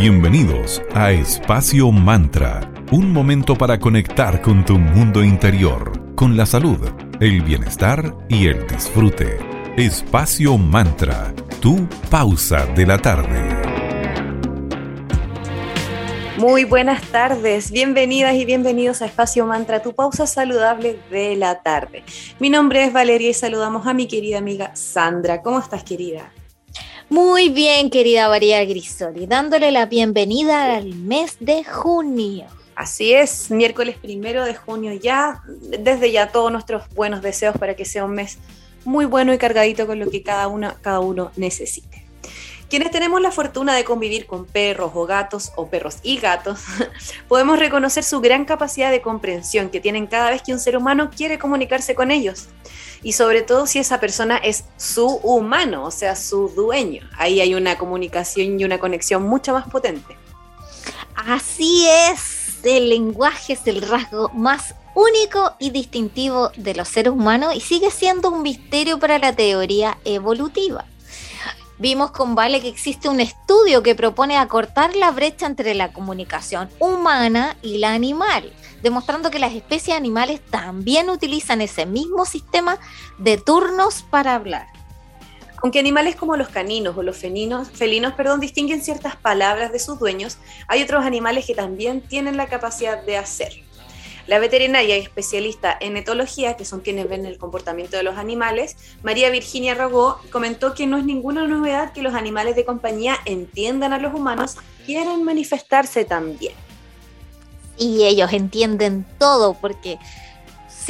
Bienvenidos a Espacio Mantra, un momento para conectar con tu mundo interior, con la salud, el bienestar y el disfrute. Espacio Mantra, tu pausa de la tarde. Muy buenas tardes, bienvenidas y bienvenidos a Espacio Mantra, tu pausa saludable de la tarde. Mi nombre es Valeria y saludamos a mi querida amiga Sandra. ¿Cómo estás, querida? Muy bien, querida María Grisoli, dándole la bienvenida al mes de junio. Así es, miércoles primero de junio ya, desde ya todos nuestros buenos deseos para que sea un mes muy bueno y cargadito con lo que cada, una, cada uno necesite. Quienes tenemos la fortuna de convivir con perros o gatos, o perros y gatos, podemos reconocer su gran capacidad de comprensión que tienen cada vez que un ser humano quiere comunicarse con ellos. Y sobre todo si esa persona es su humano, o sea, su dueño. Ahí hay una comunicación y una conexión mucho más potente. Así es, el lenguaje es el rasgo más único y distintivo de los seres humanos y sigue siendo un misterio para la teoría evolutiva. Vimos con Vale que existe un estudio que propone acortar la brecha entre la comunicación humana y la animal, demostrando que las especies animales también utilizan ese mismo sistema de turnos para hablar. Aunque animales como los caninos o los felinos, felinos perdón, distinguen ciertas palabras de sus dueños, hay otros animales que también tienen la capacidad de hacerlo. La veterinaria y especialista en etología, que son quienes ven el comportamiento de los animales, María Virginia Rogó, comentó que no es ninguna novedad que los animales de compañía entiendan a los humanos quieran manifestarse también. Y ellos entienden todo porque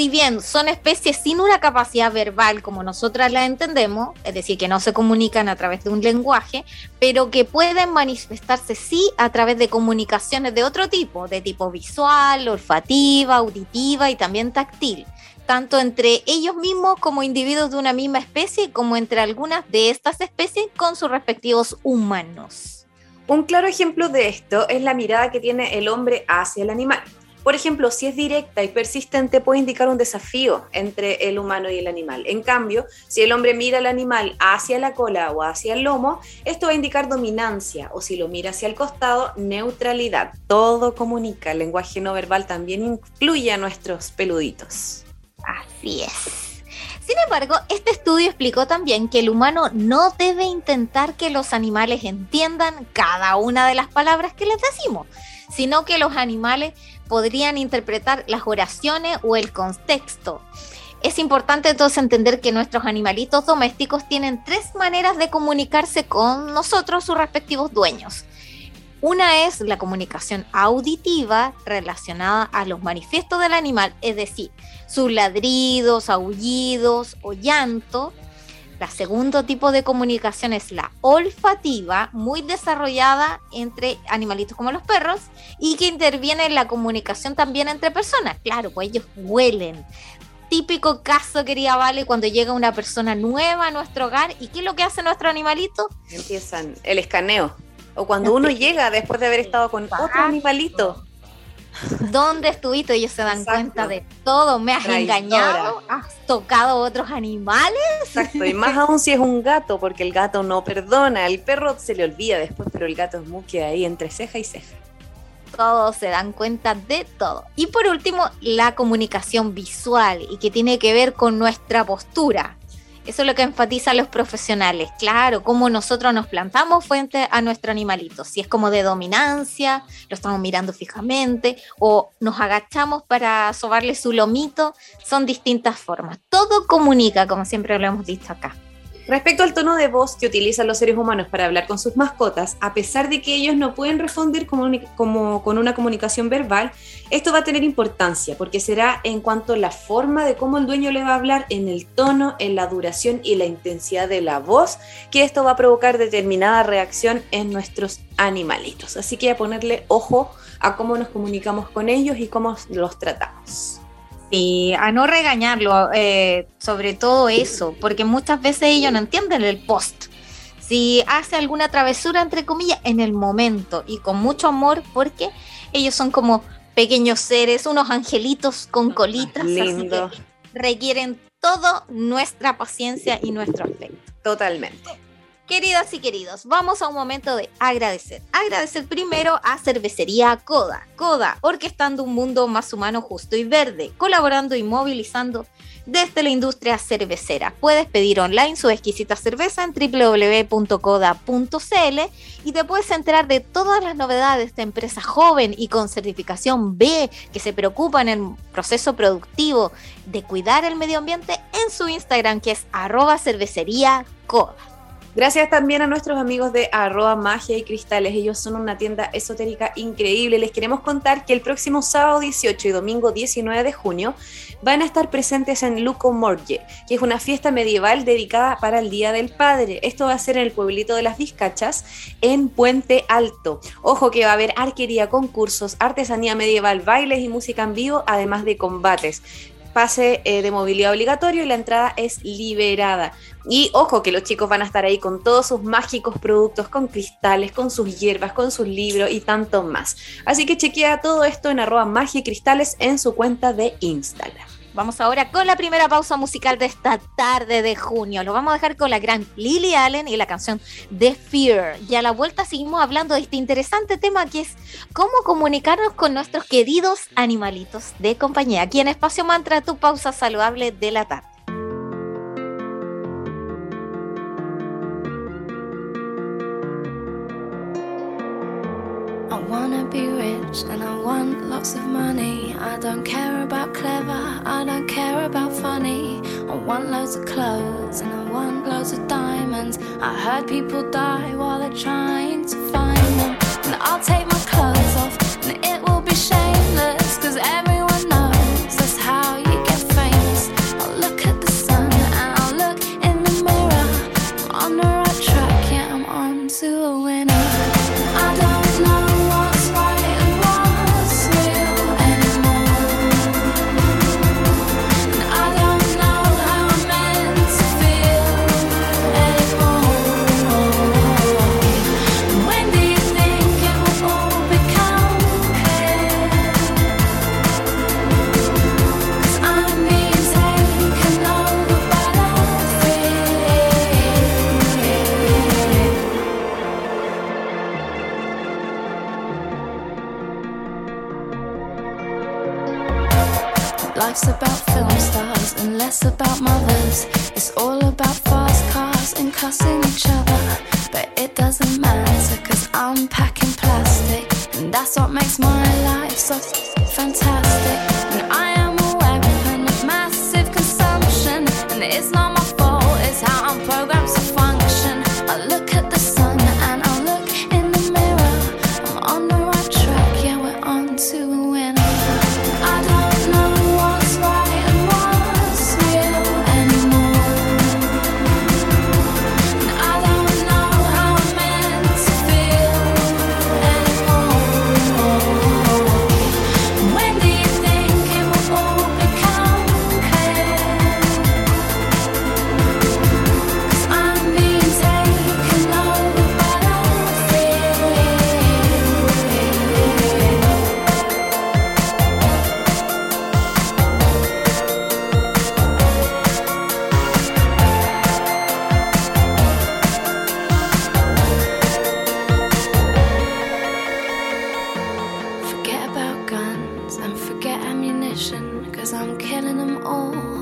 si bien son especies sin una capacidad verbal como nosotras la entendemos, es decir, que no se comunican a través de un lenguaje, pero que pueden manifestarse sí a través de comunicaciones de otro tipo, de tipo visual, olfativa, auditiva y también táctil, tanto entre ellos mismos como individuos de una misma especie, como entre algunas de estas especies con sus respectivos humanos. Un claro ejemplo de esto es la mirada que tiene el hombre hacia el animal. Por ejemplo, si es directa y persistente, puede indicar un desafío entre el humano y el animal. En cambio, si el hombre mira al animal hacia la cola o hacia el lomo, esto va a indicar dominancia, o si lo mira hacia el costado, neutralidad. Todo comunica, el lenguaje no verbal también incluye a nuestros peluditos. Así es. Sin embargo, este estudio explicó también que el humano no debe intentar que los animales entiendan cada una de las palabras que les decimos, sino que los animales podrían interpretar las oraciones o el contexto. Es importante entonces entender que nuestros animalitos domésticos tienen tres maneras de comunicarse con nosotros, sus respectivos dueños. Una es la comunicación auditiva relacionada a los manifiestos del animal, es decir, sus ladridos, aullidos o llanto. La segundo tipo de comunicación es la olfativa, muy desarrollada entre animalitos como los perros y que interviene en la comunicación también entre personas. Claro, pues ellos huelen. Típico caso, quería Vale, cuando llega una persona nueva a nuestro hogar y ¿qué es lo que hace nuestro animalito? Empiezan el escaneo. O cuando uno llega después de haber estado con otro animalito. ¿Dónde estuviste? Ellos se dan cuenta de todo. Me has engañado, has tocado otros animales. Exacto, y más aún si es un gato, porque el gato no perdona. El perro se le olvida después, pero el gato es muy que ahí entre ceja y ceja. Todos se dan cuenta de todo. Y por último, la comunicación visual y que tiene que ver con nuestra postura. Eso es lo que enfatizan los profesionales. Claro, cómo nosotros nos plantamos frente a nuestro animalito. Si es como de dominancia, lo estamos mirando fijamente, o nos agachamos para sobarle su lomito, son distintas formas. Todo comunica, como siempre lo hemos dicho acá. Respecto al tono de voz que utilizan los seres humanos para hablar con sus mascotas, a pesar de que ellos no pueden responder como, como, con una comunicación verbal, esto va a tener importancia porque será en cuanto a la forma de cómo el dueño le va a hablar, en el tono, en la duración y la intensidad de la voz, que esto va a provocar determinada reacción en nuestros animalitos. Así que a ponerle ojo a cómo nos comunicamos con ellos y cómo los tratamos. Sí, a no regañarlo, eh, sobre todo eso, porque muchas veces ellos no entienden el post. Si hace alguna travesura, entre comillas, en el momento y con mucho amor, porque ellos son como pequeños seres, unos angelitos con colitas, Lindo. así que requieren toda nuestra paciencia y nuestro afecto. Totalmente. Queridas y queridos, vamos a un momento de agradecer. Agradecer primero a Cervecería Coda. Coda, orquestando un mundo más humano, justo y verde, colaborando y movilizando desde la industria cervecera. Puedes pedir online su exquisita cerveza en www.coda.cl y te puedes enterar de todas las novedades de empresa joven y con certificación B que se preocupa en el proceso productivo de cuidar el medio ambiente en su Instagram que es arroba cervecería. Gracias también a nuestros amigos de arroba magia y cristales. Ellos son una tienda esotérica increíble. Les queremos contar que el próximo sábado 18 y domingo 19 de junio van a estar presentes en Luco Morgue, que es una fiesta medieval dedicada para el Día del Padre. Esto va a ser en el pueblito de las Vizcachas, en Puente Alto. Ojo que va a haber arquería, concursos, artesanía medieval, bailes y música en vivo, además de combates pase eh, de movilidad obligatorio y la entrada es liberada. Y ojo que los chicos van a estar ahí con todos sus mágicos productos, con cristales, con sus hierbas, con sus libros y tanto más. Así que chequea todo esto en arroba magia en su cuenta de Instagram. Vamos ahora con la primera pausa musical de esta tarde de junio. Lo vamos a dejar con la gran Lily Allen y la canción The Fear. Y a la vuelta seguimos hablando de este interesante tema que es cómo comunicarnos con nuestros queridos animalitos de compañía. Aquí en Espacio Mantra, tu pausa saludable de la tarde. Wanna be rich and I want lots of money. I don't care about clever, I don't care about funny. I want loads of clothes and I want loads of diamonds. I heard people die while they're trying to find them. And I'll take my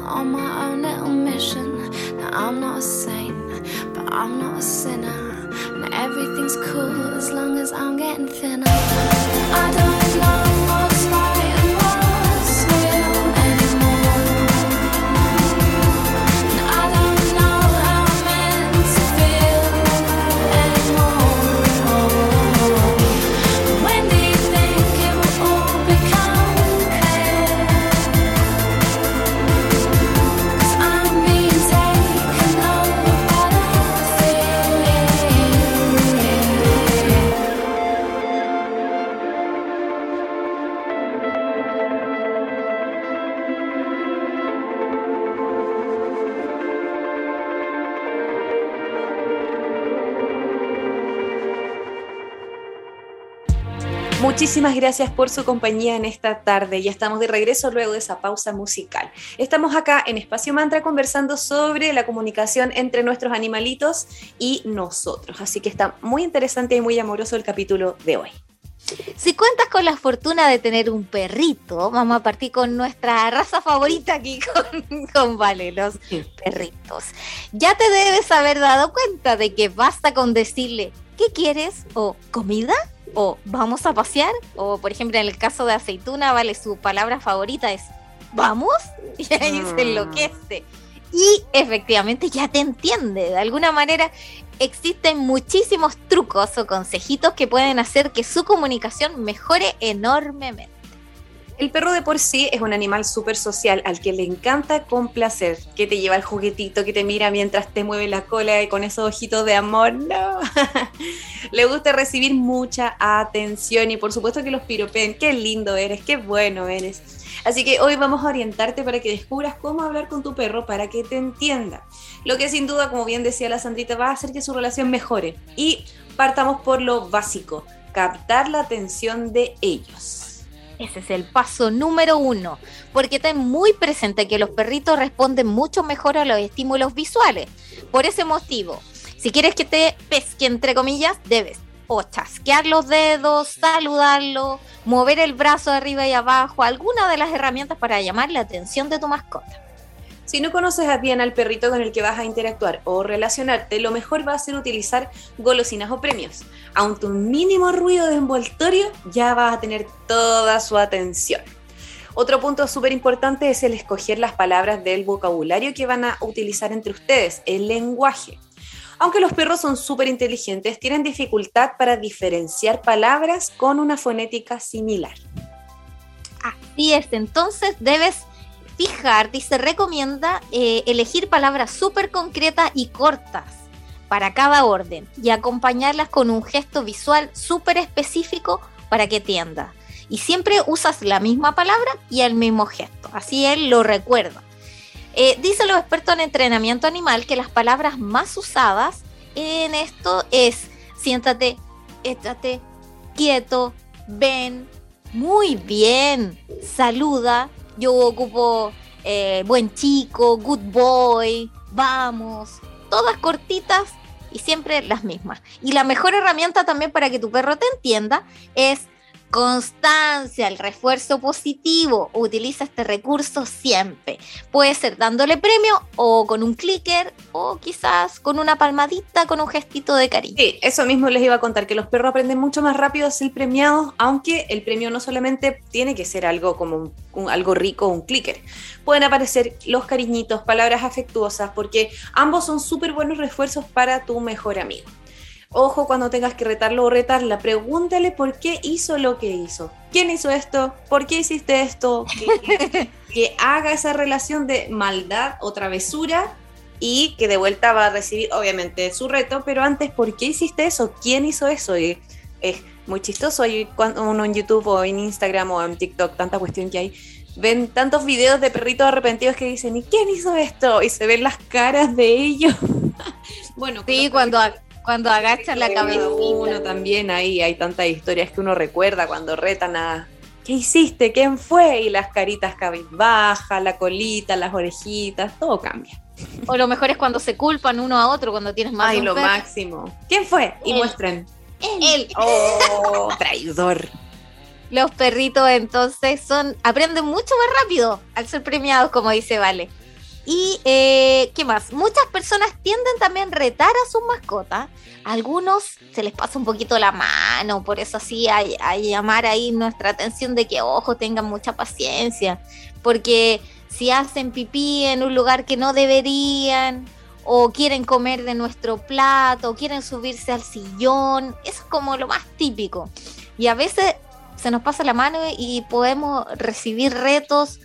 on my own little mission. Now I'm not a saint, but I'm not a sinner. And everything's cool as long as I'm getting thinner. I don't Muchísimas gracias por su compañía en esta tarde. Ya estamos de regreso luego de esa pausa musical. Estamos acá en Espacio Mantra conversando sobre la comunicación entre nuestros animalitos y nosotros. Así que está muy interesante y muy amoroso el capítulo de hoy. Si cuentas con la fortuna de tener un perrito, vamos a partir con nuestra raza favorita aquí con, con Vale, los perritos. Ya te debes haber dado cuenta de que basta con decirle, ¿qué quieres? o comida o vamos a pasear, o por ejemplo en el caso de aceituna, vale, su palabra favorita es vamos, y ahí se mm. enloquece. Y efectivamente ya te entiende, de alguna manera existen muchísimos trucos o consejitos que pueden hacer que su comunicación mejore enormemente. El perro de por sí es un animal súper social al que le encanta complacer, que te lleva el juguetito, que te mira mientras te mueve la cola y con esos ojitos de amor, no. le gusta recibir mucha atención y por supuesto que los piropen, qué lindo eres, qué bueno eres. Así que hoy vamos a orientarte para que descubras cómo hablar con tu perro para que te entienda. Lo que sin duda, como bien decía la Sandrita, va a hacer que su relación mejore. Y partamos por lo básico, captar la atención de ellos. Ese es el paso número uno, porque ten muy presente que los perritos responden mucho mejor a los estímulos visuales. Por ese motivo, si quieres que te pesque, entre comillas, debes o chasquear los dedos, saludarlo, mover el brazo arriba y abajo, alguna de las herramientas para llamar la atención de tu mascota. Si no conoces bien al perrito con el que vas a interactuar o relacionarte, lo mejor va a ser utilizar golosinas o premios. Aunque un mínimo ruido de envoltorio ya vas a tener toda su atención. Otro punto súper importante es el escoger las palabras del vocabulario que van a utilizar entre ustedes, el lenguaje. Aunque los perros son súper inteligentes, tienen dificultad para diferenciar palabras con una fonética similar. Así es, entonces debes fijarte y se recomienda eh, elegir palabras súper concretas y cortas para cada orden y acompañarlas con un gesto visual súper específico para que tienda. Y siempre usas la misma palabra y el mismo gesto, así él lo recuerda. Eh, dicen los expertos en entrenamiento animal que las palabras más usadas en esto es siéntate, échate, quieto, ven, muy bien, saluda, yo ocupo eh, buen chico, good boy, vamos, todas cortitas y siempre las mismas. Y la mejor herramienta también para que tu perro te entienda es Constancia, el refuerzo positivo. Utiliza este recurso siempre. Puede ser dándole premio o con un clicker o quizás con una palmadita, con un gestito de cariño. Sí, eso mismo les iba a contar, que los perros aprenden mucho más rápido a ser premiados, aunque el premio no solamente tiene que ser algo como algo rico, un clicker. Pueden aparecer los cariñitos, palabras afectuosas, porque ambos son súper buenos refuerzos para tu mejor amigo. Ojo cuando tengas que retarlo o retarla, pregúntale por qué hizo lo que hizo. ¿Quién hizo esto? ¿Por qué hiciste esto? Que, haga esa relación de maldad o travesura y que de vuelta va a recibir, obviamente, su reto, pero antes, ¿por qué hiciste eso? ¿Quién hizo eso? Y es muy chistoso. Hay cuando uno en YouTube o en Instagram o en TikTok, tanta cuestión que hay, ven tantos videos de perritos arrepentidos que dicen, ¿y quién hizo esto? Y se ven las caras de ellos. bueno, sí, cuando, cuando agachan la cabeza. Uno también ahí hay tantas historias que uno recuerda cuando retan a ¿qué hiciste? ¿Quién fue? Y las caritas cabizbajas, la colita, las orejitas, todo cambia. O lo mejor es cuando se culpan uno a otro, cuando tienes más Ay, lo máximo. ¿Quién fue? Y muestren. Él. Oh, traidor. Los perritos entonces son aprenden mucho más rápido al ser premiados, como dice Vale. Y, eh, ¿qué más? Muchas personas tienden también a retar a sus mascotas. algunos se les pasa un poquito la mano, por eso así a, a llamar ahí nuestra atención de que, ojo, tengan mucha paciencia. Porque si hacen pipí en un lugar que no deberían, o quieren comer de nuestro plato, o quieren subirse al sillón, eso es como lo más típico. Y a veces se nos pasa la mano y podemos recibir retos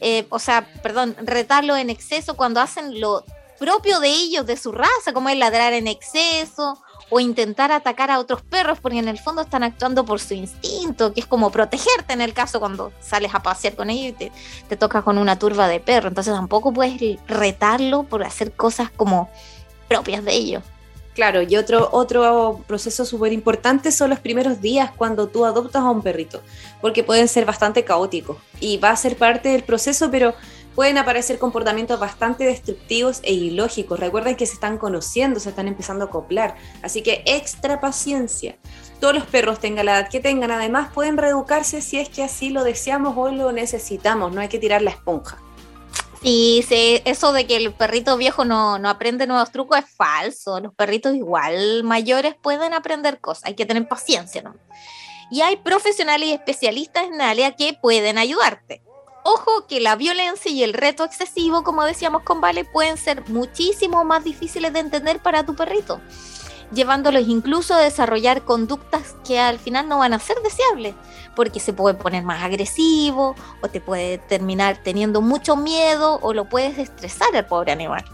eh, o sea, perdón, retarlo en exceso cuando hacen lo propio de ellos, de su raza, como es ladrar en exceso o intentar atacar a otros perros, porque en el fondo están actuando por su instinto, que es como protegerte en el caso cuando sales a pasear con ellos y te, te tocas con una turba de perros. Entonces tampoco puedes retarlo por hacer cosas como propias de ellos. Claro, y otro, otro proceso súper importante son los primeros días cuando tú adoptas a un perrito, porque pueden ser bastante caóticos y va a ser parte del proceso, pero pueden aparecer comportamientos bastante destructivos e ilógicos. Recuerden que se están conociendo, se están empezando a acoplar, así que extra paciencia. Todos los perros, tengan la edad que tengan, además pueden reeducarse si es que así lo deseamos o lo necesitamos, no hay que tirar la esponja. Sí, sí, eso de que el perrito viejo no, aprende nuevos trucos es falso. Los perritos igual mayores pueden aprender cosas, hay que tener paciencia, ¿no? Y hay profesionales y especialistas en área que pueden ayudarte. Ojo que la violencia y el reto excesivo, como decíamos con Vale, pueden ser muchísimo más difíciles de entender para tu perrito llevándolos incluso a desarrollar conductas que al final no van a ser deseables, porque se puede poner más agresivo o te puede terminar teniendo mucho miedo o lo puedes estresar al pobre animal.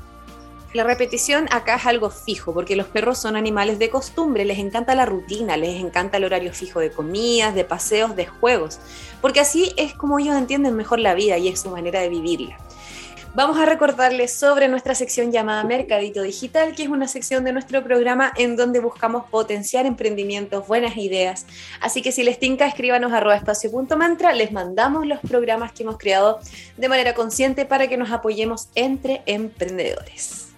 La repetición acá es algo fijo, porque los perros son animales de costumbre, les encanta la rutina, les encanta el horario fijo de comidas, de paseos, de juegos, porque así es como ellos entienden mejor la vida y es su manera de vivirla vamos a recordarles sobre nuestra sección llamada Mercadito Digital, que es una sección de nuestro programa en donde buscamos potenciar emprendimientos, buenas ideas. Así que si les tinca, escríbanos arroba espacio.mantra, les mandamos los programas que hemos creado de manera consciente para que nos apoyemos entre emprendedores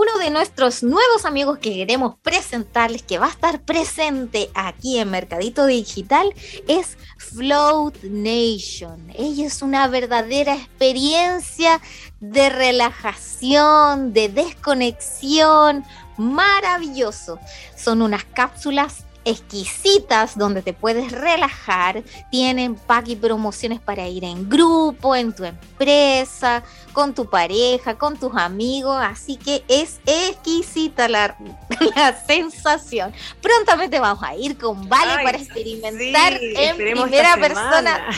uno de nuestros nuevos amigos que queremos presentarles, que va a estar presente aquí en Mercadito Digital, es Float Nation. Ella es una verdadera experiencia de relajación, de desconexión, maravilloso. Son unas cápsulas exquisitas donde te puedes relajar. Tienen pack y promociones para ir en grupo, en tu empresa, con tu pareja, con tus amigos. Así que es exquisita la, la sensación. Prontamente vamos a ir con Vale para experimentar en primera persona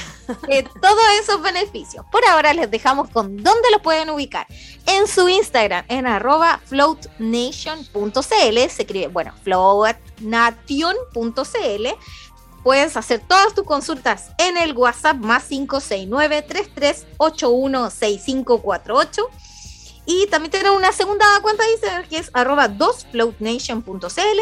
todos esos beneficios. Por ahora les dejamos con dónde lo pueden ubicar. En su Instagram, en arroba floatnation.cl, se escribe, bueno, floatnation.cl. Puedes hacer todas tus consultas en el WhatsApp más 569 33816548 y también tenemos una segunda cuenta de Instagram que es arroba 2floatnation.cl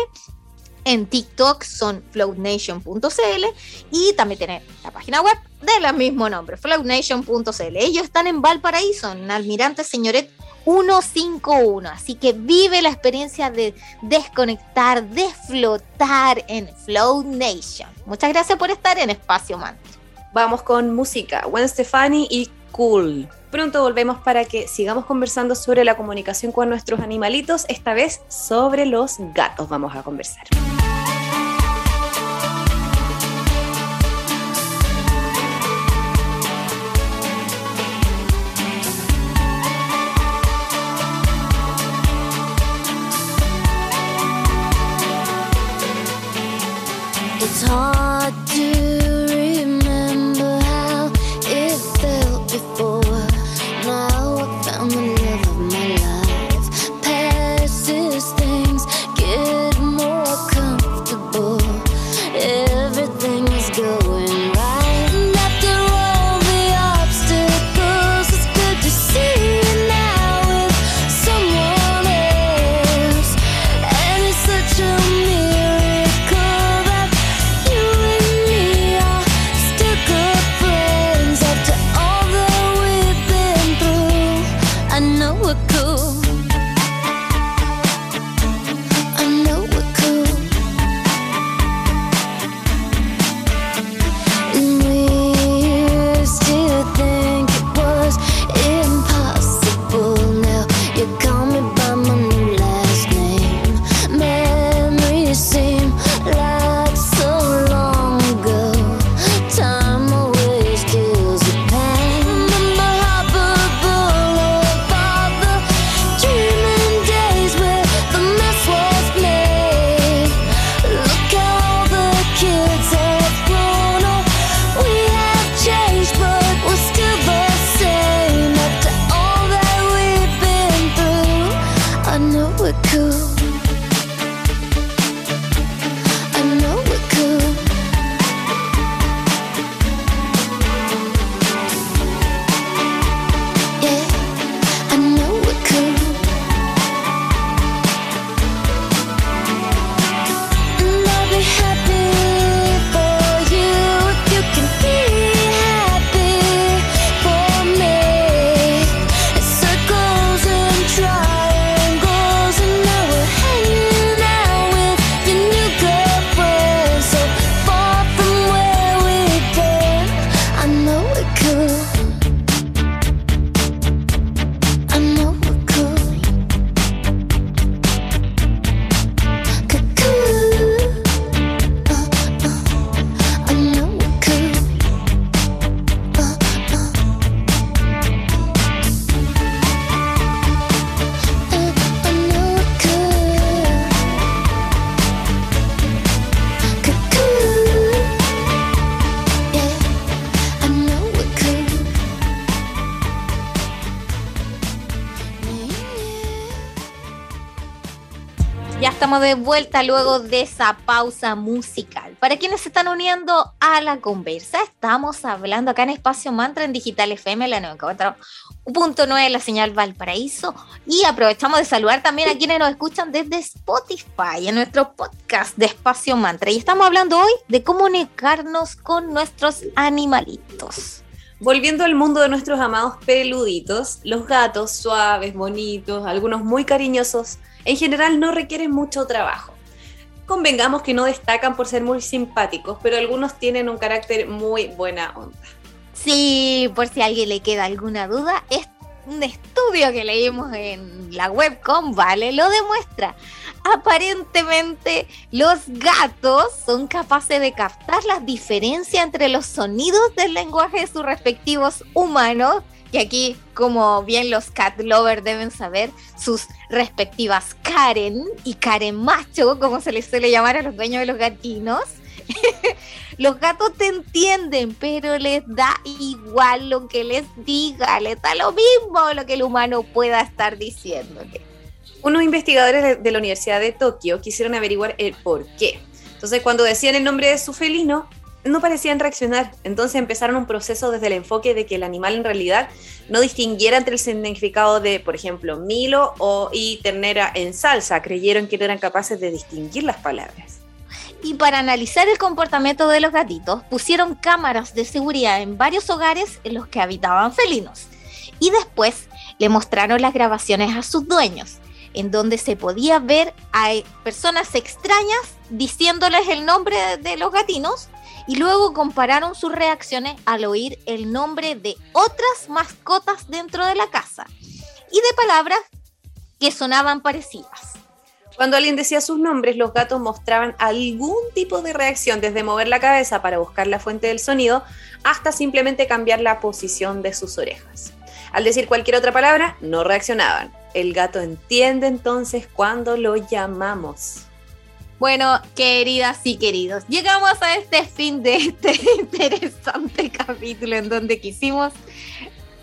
en TikTok son floatnation.cl y también tienen la página web de la mismo nombre, floatnation.cl. Ellos están en Valparaíso, en Almirante Señoret 151. Así que vive la experiencia de desconectar, de flotar en Float Nation. Muchas gracias por estar en Espacio Mantra. Vamos con música. Gwen Stefani y Cool. Pronto volvemos para que sigamos conversando sobre la comunicación con nuestros animalitos, esta vez sobre los gatos vamos a conversar. De vuelta luego de esa pausa musical. Para quienes se están uniendo a la conversa, estamos hablando acá en Espacio Mantra en Digital FM, la 94.9, la señal Valparaíso. Y aprovechamos de saludar también a quienes nos escuchan desde Spotify, en nuestro podcast de Espacio Mantra. Y estamos hablando hoy de comunicarnos con nuestros animalitos. Volviendo al mundo de nuestros amados peluditos, los gatos suaves, bonitos, algunos muy cariñosos, en general no requieren mucho trabajo. Convengamos que no destacan por ser muy simpáticos, pero algunos tienen un carácter muy buena onda. Sí, por si a alguien le queda alguna duda, es un estudio que leímos en la webcom, vale, lo demuestra aparentemente los gatos son capaces de captar las diferencias entre los sonidos del lenguaje de sus respectivos humanos. Y aquí, como bien los cat lovers deben saber, sus respectivas Karen y Karen macho, como se les suele llamar a los dueños de los gatinos. los gatos te entienden, pero les da igual lo que les diga, les da lo mismo lo que el humano pueda estar diciéndole unos investigadores de la Universidad de Tokio quisieron averiguar el por qué. Entonces, cuando decían el nombre de su felino, no parecían reaccionar. Entonces empezaron un proceso desde el enfoque de que el animal en realidad no distinguiera entre el significado de, por ejemplo, Milo o y ternera en salsa. Creyeron que no eran capaces de distinguir las palabras. Y para analizar el comportamiento de los gatitos, pusieron cámaras de seguridad en varios hogares en los que habitaban felinos. Y después le mostraron las grabaciones a sus dueños en donde se podía ver a personas extrañas diciéndoles el nombre de los gatinos y luego compararon sus reacciones al oír el nombre de otras mascotas dentro de la casa y de palabras que sonaban parecidas. Cuando alguien decía sus nombres, los gatos mostraban algún tipo de reacción, desde mover la cabeza para buscar la fuente del sonido hasta simplemente cambiar la posición de sus orejas. Al decir cualquier otra palabra, no reaccionaban. El gato entiende entonces cuando lo llamamos. Bueno, queridas y queridos, llegamos a este fin de este interesante capítulo en donde quisimos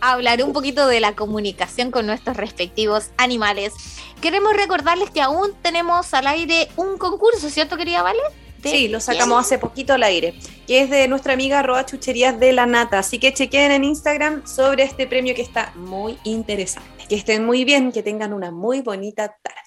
hablar un poquito de la comunicación con nuestros respectivos animales. Queremos recordarles que aún tenemos al aire un concurso, ¿cierto, querida Vale? Sí, lo sacamos hace poquito al aire, que es de nuestra amiga Roa Chucherías de la Nata. Así que chequen en Instagram sobre este premio que está muy interesante. Que estén muy bien, que tengan una muy bonita tarde.